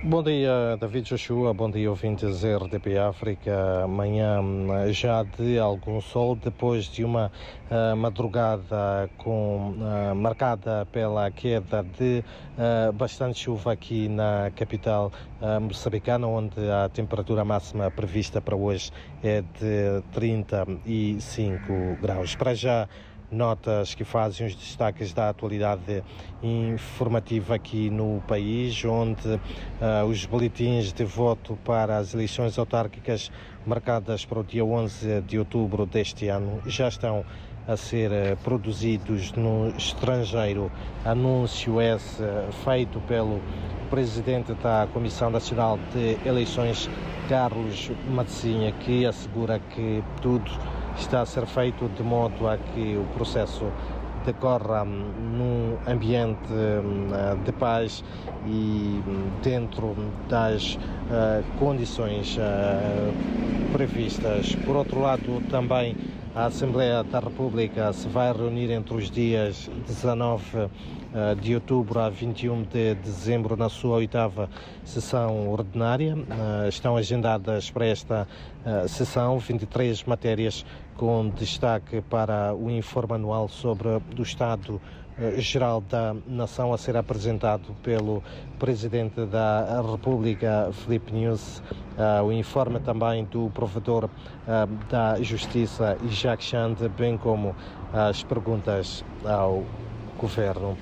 Bom dia, David Joshua. Bom dia, ouvintes RDP África. Manhã já de algum sol, depois de uma uh, madrugada com, uh, marcada pela queda de uh, bastante chuva aqui na capital moçambicana, onde a temperatura máxima prevista para hoje é de 35 graus. Para já, notas que fazem os destaques da atualidade informativa aqui no país, onde uh, os boletins de voto para as eleições autárquicas marcadas para o dia 11 de outubro deste ano já estão a ser uh, produzidos no estrangeiro. Anúncio esse uh, feito pelo presidente da Comissão Nacional de Eleições, Carlos Matzinha, que assegura que tudo está a ser feito de modo a que o processo decorra hum, num ambiente hum, de paz e hum, dentro das uh, condições uh, previstas. Por outro lado, também a Assembleia da República se vai reunir entre os dias 19 eh, de outubro a 21 de dezembro na sua oitava sessão ordinária. Eh, estão agendadas para esta eh, sessão 23 matérias com destaque para o informe anual sobre o Estado geral da nação a ser apresentado pelo Presidente da República, Felipe News, uh, o informe também do Provedor uh, da Justiça, Jacques Chande, bem como as perguntas ao Governo.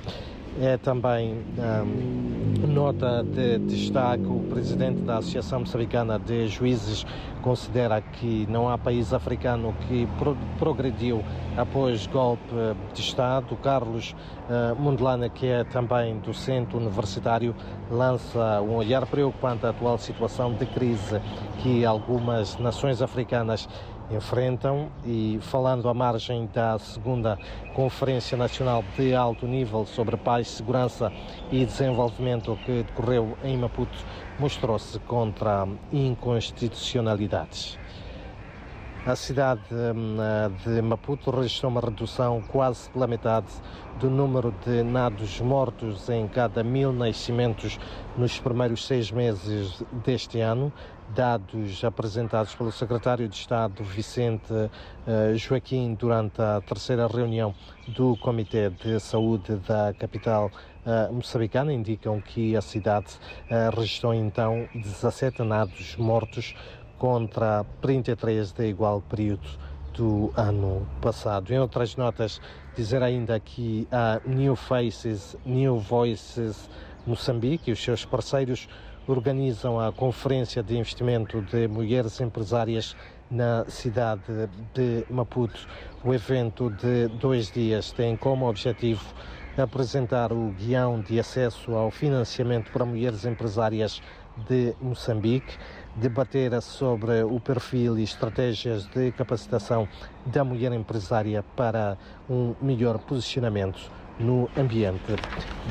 É também um, nota de destaque: o presidente da Associação Moçambicana de Juízes considera que não há país africano que pro progrediu após golpe de Estado. Carlos uh, Mundelana, que é também docente universitário, lança um olhar preocupante à atual situação de crise que algumas nações africanas enfrentam e falando à margem da segunda Conferência Nacional de Alto Nível sobre Paz, Segurança e Desenvolvimento que decorreu em Maputo, mostrou-se contra inconstitucionalidades. A cidade hum, de Maputo registrou uma redução quase pela metade do número de nados mortos em cada mil nascimentos nos primeiros seis meses deste ano, dados apresentados pelo secretário de Estado Vicente uh, Joaquim durante a terceira reunião do Comitê de Saúde da capital uh, moçambicana indicam que a cidade uh, registrou então 17 nados mortos contra 33 de igual período do ano passado. Em outras notas, dizer ainda que a New Faces, New Voices Moçambique e os seus parceiros organizam a Conferência de Investimento de Mulheres Empresárias na cidade de Maputo. O evento de dois dias tem como objetivo apresentar o guião de acesso ao financiamento para mulheres empresárias de Moçambique, debater sobre o perfil e estratégias de capacitação da mulher empresária para um melhor posicionamento no ambiente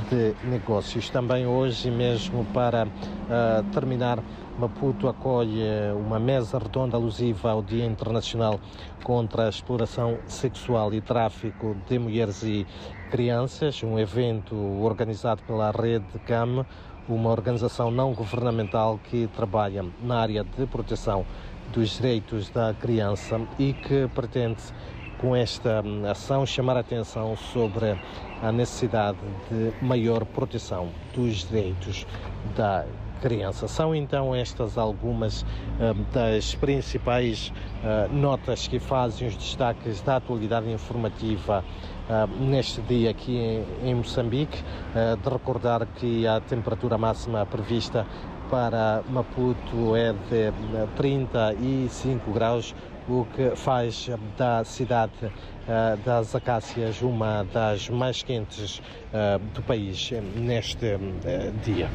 de negócios. Também hoje mesmo para uh, terminar, Maputo acolhe uma mesa redonda alusiva ao Dia Internacional contra a Exploração Sexual e Tráfico de Mulheres e Crianças, um evento organizado pela Rede CAM, uma organização não governamental que trabalha na área de proteção dos direitos da criança e que pretende com esta ação chamar a atenção sobre a necessidade de maior proteção dos direitos da criança. São então estas algumas uh, das principais uh, notas que fazem os destaques da atualidade informativa uh, neste dia aqui em, em Moçambique. de recordar que a temperatura máxima prevista para Maputo é de 35 graus, o que faz da cidade uh, das Acácias uma das mais quentes uh, do país neste uh, dia.